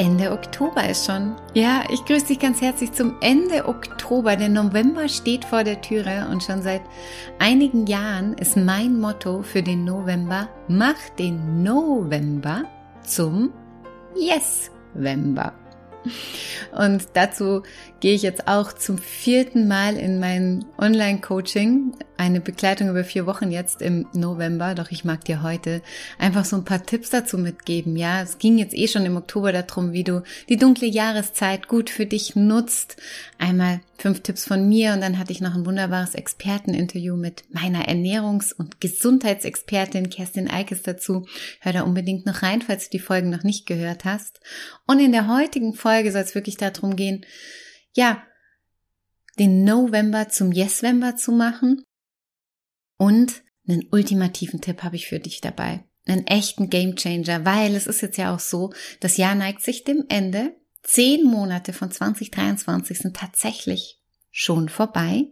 Ende Oktober ist schon. Ja, ich grüße dich ganz herzlich zum Ende Oktober. Der November steht vor der Türe und schon seit einigen Jahren ist mein Motto für den November, mach den November zum Yes-Vember. Und dazu gehe ich jetzt auch zum vierten Mal in mein Online-Coaching, eine Begleitung über vier Wochen jetzt im November. Doch ich mag dir heute einfach so ein paar Tipps dazu mitgeben. Ja, es ging jetzt eh schon im Oktober darum, wie du die dunkle Jahreszeit gut für dich nutzt. Einmal fünf Tipps von mir und dann hatte ich noch ein wunderbares Experteninterview mit meiner Ernährungs- und Gesundheitsexpertin Kerstin Eikes dazu. Hör da unbedingt noch rein, falls du die Folgen noch nicht gehört hast. Und in der heutigen Folge soll es wirklich darum gehen, ja, den November zum Yes-Vember zu machen. Und einen ultimativen Tipp habe ich für dich dabei. Einen echten Gamechanger, weil es ist jetzt ja auch so, das Jahr neigt sich dem Ende. Zehn Monate von 2023 sind tatsächlich schon vorbei.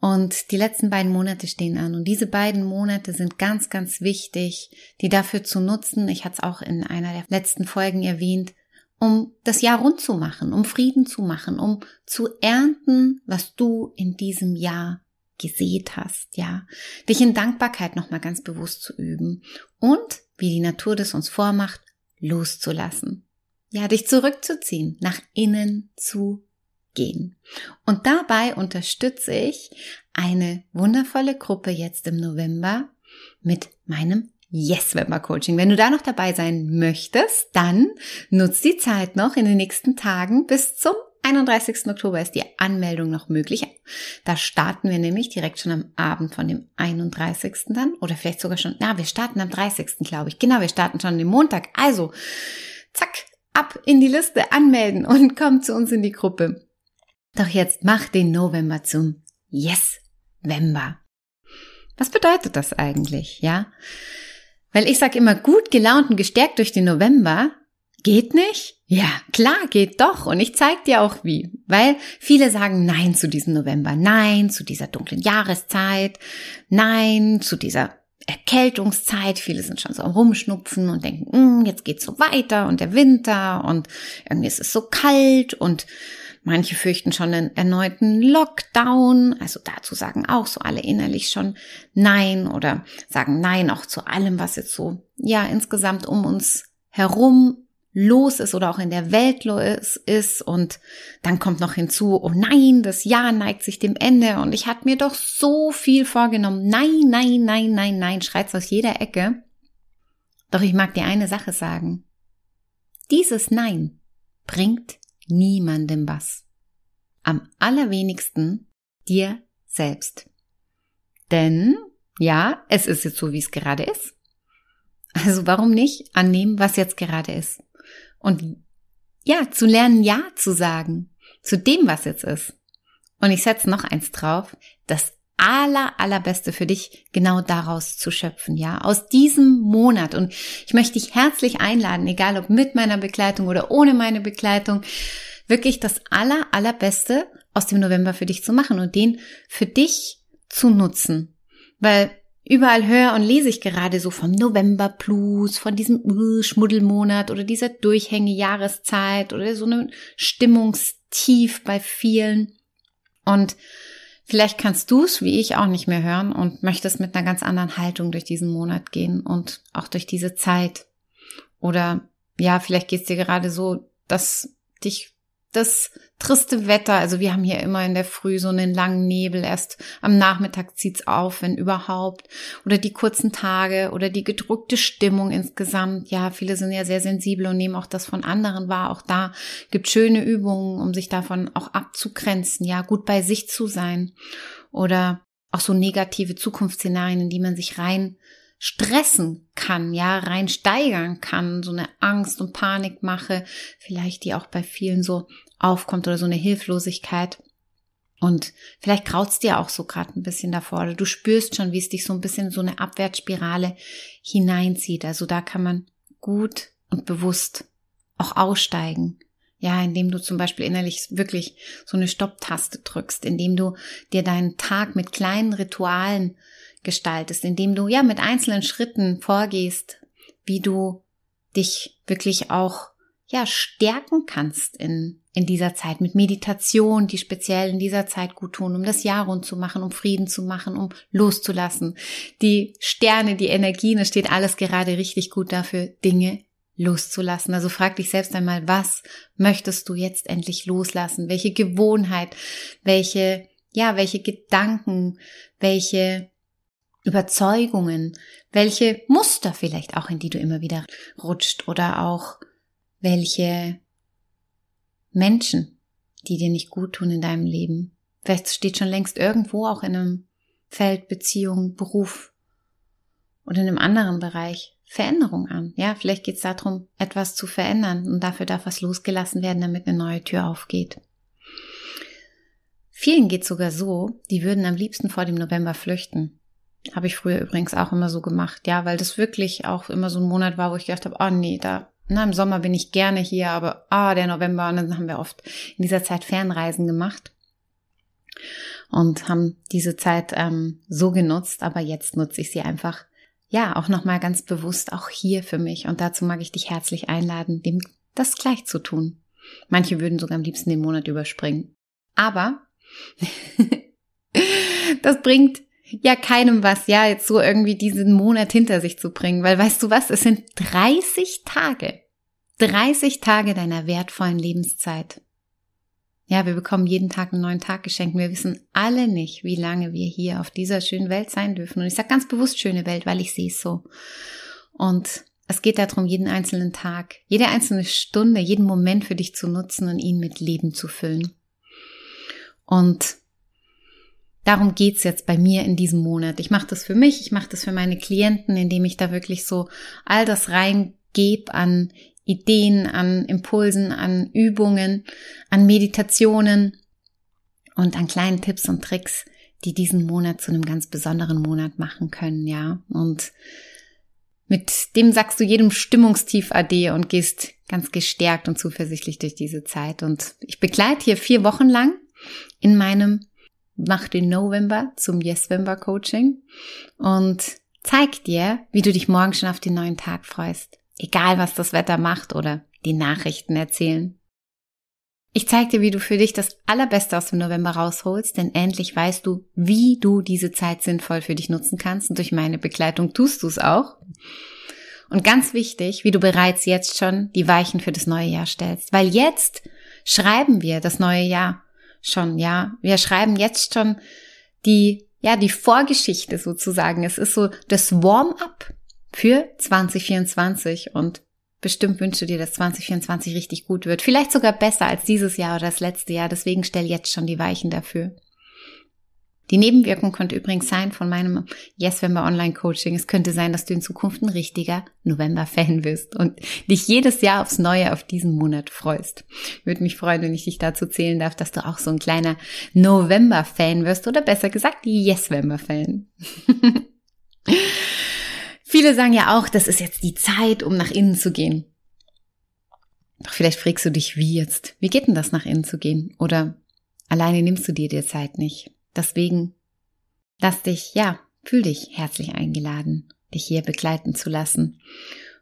Und die letzten beiden Monate stehen an. Und diese beiden Monate sind ganz, ganz wichtig, die dafür zu nutzen. Ich hatte es auch in einer der letzten Folgen erwähnt, um das Jahr rund zu machen, um Frieden zu machen, um zu ernten, was du in diesem Jahr gesät hast, ja. Dich in Dankbarkeit nochmal ganz bewusst zu üben und, wie die Natur das uns vormacht, loszulassen. Ja, dich zurückzuziehen, nach innen zu gehen. Und dabei unterstütze ich eine wundervolle Gruppe jetzt im November mit meinem Yes Webber Coaching. Wenn du da noch dabei sein möchtest, dann nutz die Zeit noch in den nächsten Tagen bis zum 31. Oktober ist die Anmeldung noch möglich. Da starten wir nämlich direkt schon am Abend von dem 31. dann oder vielleicht sogar schon, na, wir starten am 30. glaube ich. Genau, wir starten schon den Montag. Also, zack, ab in die Liste anmelden und komm zu uns in die Gruppe. Doch jetzt mach den November zum Yes Vember. Was bedeutet das eigentlich, ja? Weil ich sag immer, gut gelaunt und gestärkt durch den November, geht nicht? Ja, klar, geht doch. Und ich zeig dir auch wie. Weil viele sagen Nein zu diesem November, Nein zu dieser dunklen Jahreszeit, Nein zu dieser Erkältungszeit. Viele sind schon so am Rumschnupfen und denken, hm, jetzt geht's so weiter und der Winter und irgendwie ist es so kalt und Manche fürchten schon einen erneuten Lockdown. Also dazu sagen auch so alle innerlich schon Nein oder sagen Nein auch zu allem, was jetzt so, ja, insgesamt um uns herum los ist oder auch in der Welt los ist. Und dann kommt noch hinzu, oh nein, das Jahr neigt sich dem Ende und ich hatte mir doch so viel vorgenommen. Nein, nein, nein, nein, nein, schreit's aus jeder Ecke. Doch ich mag dir eine Sache sagen. Dieses Nein bringt niemandem was. Am allerwenigsten dir selbst. Denn, ja, es ist jetzt so, wie es gerade ist. Also warum nicht annehmen, was jetzt gerade ist? Und ja, zu lernen Ja zu sagen zu dem, was jetzt ist. Und ich setze noch eins drauf, das aller, allerbeste für dich genau daraus zu schöpfen, ja, aus diesem Monat. Und ich möchte dich herzlich einladen, egal ob mit meiner Begleitung oder ohne meine Begleitung, wirklich das aller, allerbeste aus dem November für dich zu machen und den für dich zu nutzen. Weil überall höre und lese ich gerade so vom November Plus, von diesem Schmuddelmonat oder dieser Durchhänge-Jahreszeit oder so einem Stimmungstief bei vielen. Und Vielleicht kannst du es, wie ich, auch nicht mehr hören und möchtest mit einer ganz anderen Haltung durch diesen Monat gehen und auch durch diese Zeit. Oder ja, vielleicht geht es dir gerade so, dass dich das triste Wetter, also wir haben hier immer in der Früh so einen langen Nebel, erst am Nachmittag zieht's auf, wenn überhaupt, oder die kurzen Tage oder die gedrückte Stimmung insgesamt. Ja, viele sind ja sehr sensibel und nehmen auch das von anderen wahr. Auch da gibt schöne Übungen, um sich davon auch abzugrenzen, ja, gut bei sich zu sein. Oder auch so negative Zukunftsszenarien, in die man sich rein stressen kann, ja, rein steigern kann, so eine Angst und Panikmache, vielleicht die auch bei vielen so aufkommt oder so eine Hilflosigkeit. Und vielleicht kraut's dir auch so gerade ein bisschen davor oder du spürst schon, wie es dich so ein bisschen so eine Abwärtsspirale hineinzieht. Also da kann man gut und bewusst auch aussteigen. Ja, indem du zum Beispiel innerlich wirklich so eine Stopptaste drückst, indem du dir deinen Tag mit kleinen Ritualen gestaltest, indem du ja mit einzelnen Schritten vorgehst, wie du dich wirklich auch ja stärken kannst in in dieser Zeit mit Meditation, die speziell in dieser Zeit gut tun, um das Jahr rund zu machen, um Frieden zu machen, um loszulassen. Die Sterne, die Energien, es steht alles gerade richtig gut dafür, Dinge loszulassen. Also frag dich selbst einmal, was möchtest du jetzt endlich loslassen? Welche Gewohnheit, welche, ja, welche Gedanken, welche Überzeugungen, welche Muster vielleicht auch, in die du immer wieder rutscht oder auch welche Menschen, die dir nicht gut tun in deinem Leben. Vielleicht steht schon längst irgendwo auch in einem Feld, Beziehung, Beruf oder in einem anderen Bereich Veränderung an. Ja, vielleicht geht es darum, etwas zu verändern und dafür darf was losgelassen werden, damit eine neue Tür aufgeht. Vielen geht sogar so, die würden am liebsten vor dem November flüchten. Habe ich früher übrigens auch immer so gemacht, ja, weil das wirklich auch immer so ein Monat war, wo ich gedacht habe, oh nee, da, na, im Sommer bin ich gerne hier, aber ah, der November, und dann haben wir oft in dieser Zeit Fernreisen gemacht und haben diese Zeit ähm, so genutzt, aber jetzt nutze ich sie einfach, ja, auch nochmal ganz bewusst, auch hier für mich. Und dazu mag ich dich herzlich einladen, dem das gleich zu tun. Manche würden sogar am liebsten den Monat überspringen. Aber das bringt ja keinem was, ja, jetzt so irgendwie diesen Monat hinter sich zu bringen, weil weißt du was, es sind 30 Tage. 30 Tage deiner wertvollen Lebenszeit. Ja, wir bekommen jeden Tag einen neuen Tag geschenkt. Wir wissen alle nicht, wie lange wir hier auf dieser schönen Welt sein dürfen. Und ich sage ganz bewusst schöne Welt, weil ich sehe es so. Und es geht darum, jeden einzelnen Tag, jede einzelne Stunde, jeden Moment für dich zu nutzen und ihn mit Leben zu füllen. Und Darum geht's jetzt bei mir in diesem Monat. Ich mache das für mich, ich mache das für meine Klienten, indem ich da wirklich so all das reingebe an Ideen, an Impulsen, an Übungen, an Meditationen und an kleinen Tipps und Tricks, die diesen Monat zu einem ganz besonderen Monat machen können, ja. Und mit dem sagst du jedem Stimmungstief Ade und gehst ganz gestärkt und zuversichtlich durch diese Zeit. Und ich begleite hier vier Wochen lang in meinem mach den November zum Yesvember Coaching und zeig dir, wie du dich morgen schon auf den neuen Tag freust. Egal was das Wetter macht oder die Nachrichten erzählen. Ich zeig dir, wie du für dich das Allerbeste aus dem November rausholst, denn endlich weißt du, wie du diese Zeit sinnvoll für dich nutzen kannst und durch meine Begleitung tust du es auch. Und ganz wichtig, wie du bereits jetzt schon die Weichen für das neue Jahr stellst, weil jetzt schreiben wir das neue Jahr schon, ja. Wir schreiben jetzt schon die, ja, die Vorgeschichte sozusagen. Es ist so das Warm-up für 2024 und bestimmt wünschst du dir, dass 2024 richtig gut wird. Vielleicht sogar besser als dieses Jahr oder das letzte Jahr. Deswegen stell jetzt schon die Weichen dafür. Die Nebenwirkung könnte übrigens sein von meinem Yes November Online Coaching. Es könnte sein, dass du in Zukunft ein richtiger November-Fan wirst und dich jedes Jahr aufs Neue auf diesen Monat freust. Würde mich freuen, wenn ich dich dazu zählen darf, dass du auch so ein kleiner November-Fan wirst oder besser gesagt Yes November-Fan. Viele sagen ja auch, das ist jetzt die Zeit, um nach innen zu gehen. Doch vielleicht fragst du dich, wie jetzt? Wie geht denn das, nach innen zu gehen? Oder alleine nimmst du dir die Zeit nicht? Deswegen lass dich, ja, fühl dich herzlich eingeladen, dich hier begleiten zu lassen.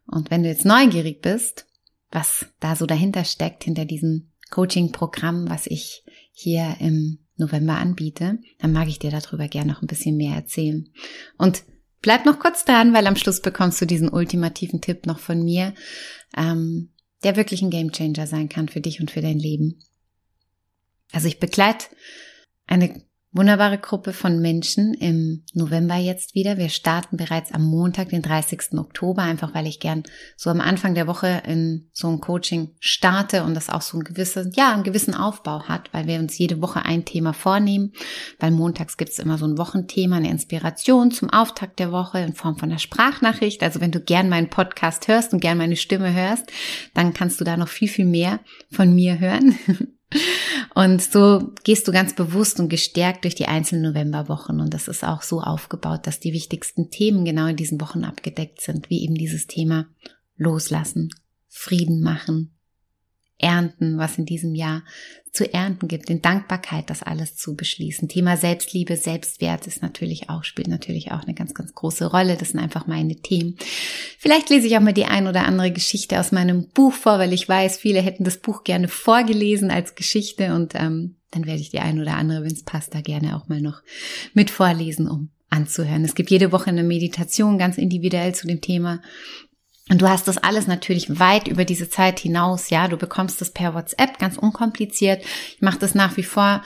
Und wenn du jetzt neugierig bist, was da so dahinter steckt, hinter diesem Coaching-Programm, was ich hier im November anbiete, dann mag ich dir darüber gerne noch ein bisschen mehr erzählen. Und bleib noch kurz dran, weil am Schluss bekommst du diesen ultimativen Tipp noch von mir, ähm, der wirklich ein Gamechanger sein kann für dich und für dein Leben. Also ich begleite eine wunderbare Gruppe von Menschen im November jetzt wieder. Wir starten bereits am Montag, den 30. Oktober, einfach weil ich gern so am Anfang der Woche in so ein Coaching starte und das auch so ein gewisses, ja, einen gewissen Aufbau hat, weil wir uns jede Woche ein Thema vornehmen. Weil montags gibt es immer so ein Wochenthema, eine Inspiration zum Auftakt der Woche in Form von einer Sprachnachricht. Also wenn du gern meinen Podcast hörst und gern meine Stimme hörst, dann kannst du da noch viel, viel mehr von mir hören. Und so gehst du ganz bewusst und gestärkt durch die einzelnen Novemberwochen. Und das ist auch so aufgebaut, dass die wichtigsten Themen genau in diesen Wochen abgedeckt sind, wie eben dieses Thema Loslassen, Frieden machen, ernten, was in diesem Jahr zu ernten gibt, in Dankbarkeit das alles zu beschließen. Thema Selbstliebe, Selbstwert ist natürlich auch, spielt natürlich auch eine ganz, ganz große Rolle. Das sind einfach meine Themen. Vielleicht lese ich auch mal die ein oder andere Geschichte aus meinem Buch vor, weil ich weiß, viele hätten das Buch gerne vorgelesen als Geschichte und ähm, dann werde ich die ein oder andere, wenn es passt, da gerne auch mal noch mit vorlesen, um anzuhören. Es gibt jede Woche eine Meditation ganz individuell zu dem Thema. Und du hast das alles natürlich weit über diese Zeit hinaus, ja. Du bekommst das per WhatsApp ganz unkompliziert. Ich mache das nach wie vor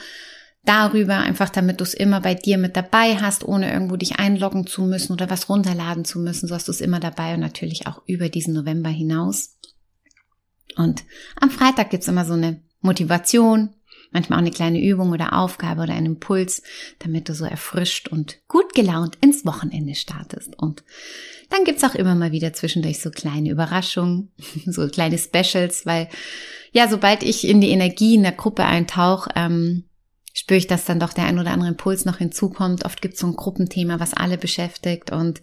darüber, einfach damit du es immer bei dir mit dabei hast, ohne irgendwo dich einloggen zu müssen oder was runterladen zu müssen. So hast du es immer dabei und natürlich auch über diesen November hinaus. Und am Freitag gibt's immer so eine Motivation, manchmal auch eine kleine Übung oder Aufgabe oder einen Impuls, damit du so erfrischt und gut gelaunt ins Wochenende startest. Und dann gibt's auch immer mal wieder zwischendurch so kleine Überraschungen, so kleine Specials, weil ja, sobald ich in die Energie in der Gruppe eintauche, ähm, spüre ich, dass dann doch der ein oder andere Impuls noch hinzukommt. Oft gibt's so ein Gruppenthema, was alle beschäftigt und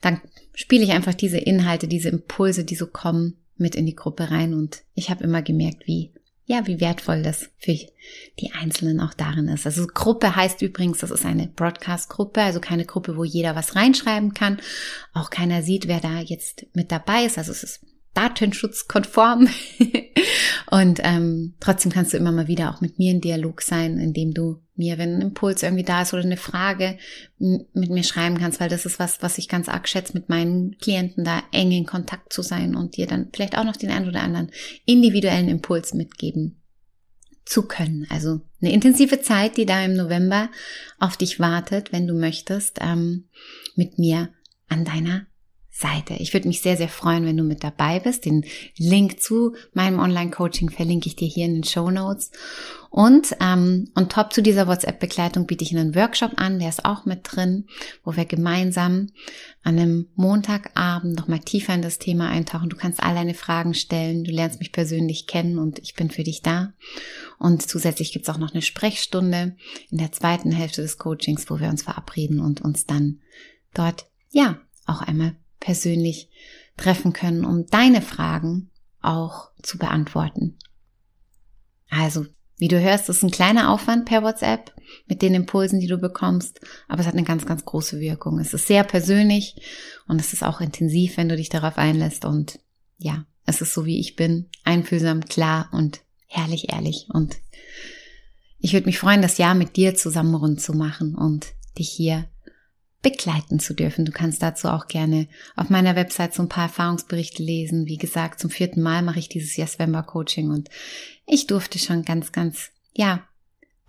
dann spiele ich einfach diese Inhalte, diese Impulse, die so kommen, mit in die Gruppe rein und ich habe immer gemerkt, wie ja, wie wertvoll das für die Einzelnen auch darin ist. Also Gruppe heißt übrigens, das ist eine Broadcast-Gruppe, also keine Gruppe, wo jeder was reinschreiben kann. Auch keiner sieht, wer da jetzt mit dabei ist. Also es ist datenschutzkonform. und ähm, trotzdem kannst du immer mal wieder auch mit mir in Dialog sein, indem du mir, wenn ein Impuls irgendwie da ist oder eine Frage mit mir schreiben kannst, weil das ist was, was ich ganz arg schätze, mit meinen Klienten da eng in Kontakt zu sein und dir dann vielleicht auch noch den einen oder anderen individuellen Impuls mitgeben zu können. Also eine intensive Zeit, die da im November auf dich wartet, wenn du möchtest, ähm, mit mir an deiner Seite. Ich würde mich sehr, sehr freuen, wenn du mit dabei bist. Den Link zu meinem Online-Coaching verlinke ich dir hier in den Show Notes. Und ähm, on top zu dieser WhatsApp-Begleitung biete ich einen Workshop an, der ist auch mit drin, wo wir gemeinsam an einem Montagabend nochmal tiefer in das Thema eintauchen. Du kannst all deine Fragen stellen, du lernst mich persönlich kennen und ich bin für dich da. Und zusätzlich gibt's auch noch eine Sprechstunde in der zweiten Hälfte des Coachings, wo wir uns verabreden und uns dann dort, ja, auch einmal persönlich treffen können, um deine Fragen auch zu beantworten. Also, wie du hörst, ist ein kleiner Aufwand per WhatsApp mit den Impulsen, die du bekommst, aber es hat eine ganz, ganz große Wirkung. Es ist sehr persönlich und es ist auch intensiv, wenn du dich darauf einlässt und ja, es ist so wie ich bin, einfühlsam, klar und herrlich ehrlich und ich würde mich freuen, das Jahr mit dir zusammen rund zu machen und dich hier begleiten zu dürfen. Du kannst dazu auch gerne auf meiner Website so ein paar Erfahrungsberichte lesen. Wie gesagt, zum vierten Mal mache ich dieses Yes Vember Coaching und ich durfte schon ganz, ganz, ja,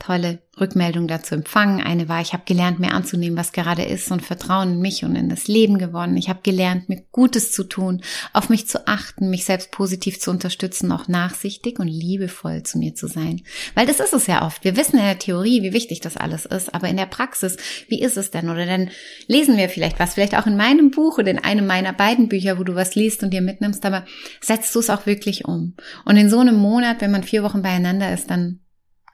tolle Rückmeldung dazu empfangen. Eine war, ich habe gelernt, mehr anzunehmen, was gerade ist und Vertrauen in mich und in das Leben gewonnen. Ich habe gelernt, mir Gutes zu tun, auf mich zu achten, mich selbst positiv zu unterstützen, auch nachsichtig und liebevoll zu mir zu sein. Weil das ist es ja oft. Wir wissen in der Theorie, wie wichtig das alles ist, aber in der Praxis, wie ist es denn? Oder dann lesen wir vielleicht was, vielleicht auch in meinem Buch oder in einem meiner beiden Bücher, wo du was liest und dir mitnimmst, aber setzt du es auch wirklich um. Und in so einem Monat, wenn man vier Wochen beieinander ist, dann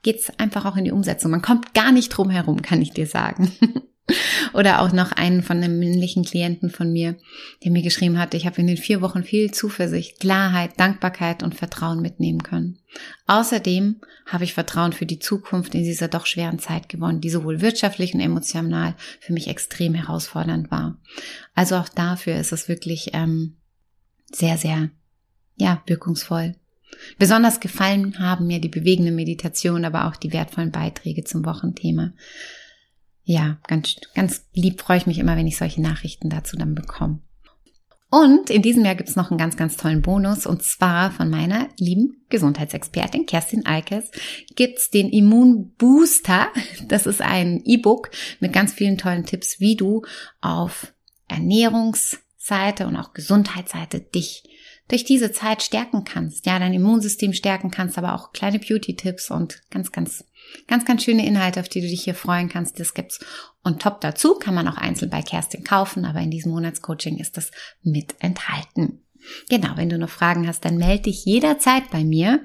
geht's einfach auch in die Umsetzung. Man kommt gar nicht drum herum, kann ich dir sagen. Oder auch noch einen von einem männlichen Klienten von mir, der mir geschrieben hat, ich habe in den vier Wochen viel Zuversicht, Klarheit, Dankbarkeit und Vertrauen mitnehmen können. Außerdem habe ich Vertrauen für die Zukunft in dieser doch schweren Zeit gewonnen, die sowohl wirtschaftlich und emotional für mich extrem herausfordernd war. Also auch dafür ist es wirklich ähm, sehr, sehr, ja, wirkungsvoll. Besonders gefallen haben mir die bewegende Meditation, aber auch die wertvollen Beiträge zum Wochenthema. Ja, ganz, ganz lieb freue ich mich immer, wenn ich solche Nachrichten dazu dann bekomme. Und in diesem Jahr gibt's noch einen ganz, ganz tollen Bonus und zwar von meiner lieben Gesundheitsexpertin Kerstin Eikes gibt's den Immunbooster. Das ist ein E-Book mit ganz vielen tollen Tipps, wie du auf Ernährungsseite und auch Gesundheitsseite dich durch diese Zeit stärken kannst. Ja, dein Immunsystem stärken kannst, aber auch kleine Beauty-Tipps und ganz, ganz Ganz, ganz schöne Inhalte, auf die du dich hier freuen kannst. Das gibt's. Und top dazu kann man auch einzeln bei Kerstin kaufen, aber in diesem Monatscoaching ist das mit enthalten. Genau, wenn du noch Fragen hast, dann melde dich jederzeit bei mir.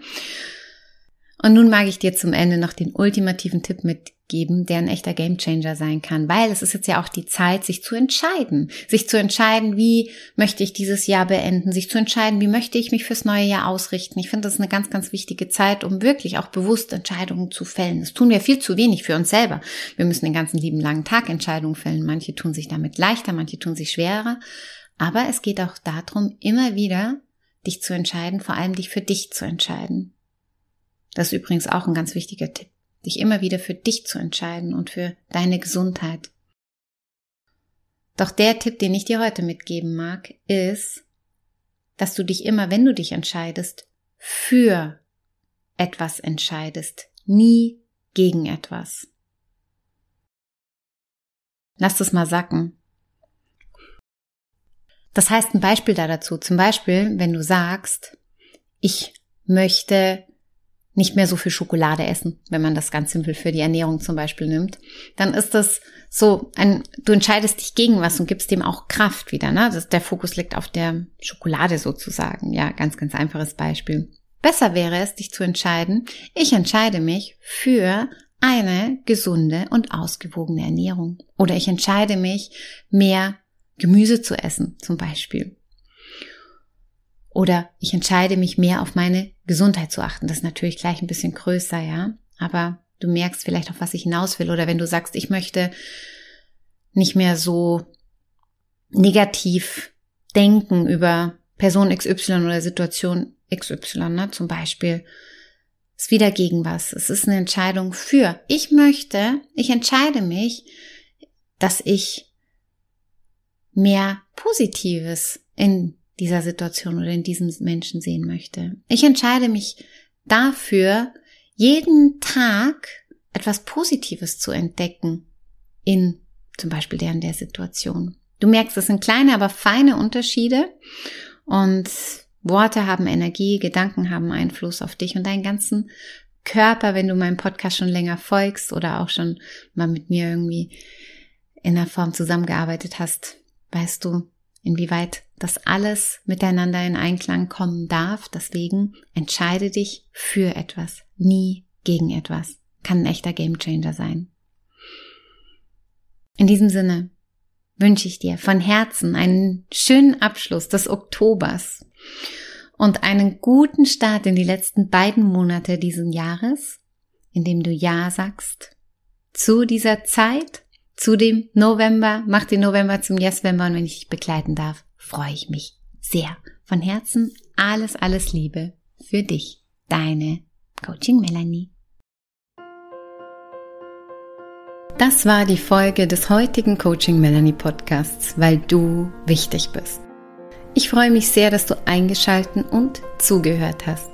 Und nun mag ich dir zum Ende noch den ultimativen Tipp mit geben, der ein echter Gamechanger sein kann, weil es ist jetzt ja auch die Zeit, sich zu entscheiden, sich zu entscheiden, wie möchte ich dieses Jahr beenden, sich zu entscheiden, wie möchte ich mich fürs neue Jahr ausrichten. Ich finde, das ist eine ganz, ganz wichtige Zeit, um wirklich auch bewusst Entscheidungen zu fällen. Das tun wir viel zu wenig für uns selber. Wir müssen den ganzen lieben langen Tag Entscheidungen fällen. Manche tun sich damit leichter, manche tun sich schwerer. Aber es geht auch darum, immer wieder dich zu entscheiden, vor allem dich für dich zu entscheiden. Das ist übrigens auch ein ganz wichtiger Tipp dich immer wieder für dich zu entscheiden und für deine Gesundheit. Doch der Tipp, den ich dir heute mitgeben mag, ist, dass du dich immer, wenn du dich entscheidest, für etwas entscheidest, nie gegen etwas. Lass das mal sacken. Das heißt ein Beispiel da dazu. Zum Beispiel, wenn du sagst, ich möchte nicht mehr so viel Schokolade essen, wenn man das ganz simpel für die Ernährung zum Beispiel nimmt, dann ist das so ein, du entscheidest dich gegen was und gibst dem auch Kraft wieder, ne? Das, der Fokus liegt auf der Schokolade sozusagen. Ja, ganz, ganz einfaches Beispiel. Besser wäre es, dich zu entscheiden, ich entscheide mich für eine gesunde und ausgewogene Ernährung. Oder ich entscheide mich, mehr Gemüse zu essen, zum Beispiel. Oder ich entscheide mich mehr auf meine Gesundheit zu achten. Das ist natürlich gleich ein bisschen größer, ja. Aber du merkst vielleicht, auf was ich hinaus will. Oder wenn du sagst, ich möchte nicht mehr so negativ denken über Person XY oder Situation XY, ne, zum Beispiel, ist wieder gegen was. Es ist eine Entscheidung für. Ich möchte, ich entscheide mich, dass ich mehr Positives in dieser Situation oder in diesem Menschen sehen möchte. Ich entscheide mich dafür, jeden Tag etwas Positives zu entdecken in zum Beispiel der in der Situation. Du merkst, es sind kleine, aber feine Unterschiede und Worte haben Energie, Gedanken haben Einfluss auf dich und deinen ganzen Körper, wenn du meinem Podcast schon länger folgst oder auch schon mal mit mir irgendwie in der Form zusammengearbeitet hast, weißt du, inwieweit das alles miteinander in Einklang kommen darf. Deswegen entscheide dich für etwas, nie gegen etwas. Kann ein echter Gamechanger sein. In diesem Sinne wünsche ich dir von Herzen einen schönen Abschluss des Oktobers und einen guten Start in die letzten beiden Monate diesen Jahres, indem du Ja sagst zu dieser Zeit zu dem November, mach den November zum Yes-Vember und wenn ich dich begleiten darf, freue ich mich sehr. Von Herzen alles, alles Liebe für dich. Deine Coaching Melanie. Das war die Folge des heutigen Coaching Melanie Podcasts, weil du wichtig bist. Ich freue mich sehr, dass du eingeschalten und zugehört hast.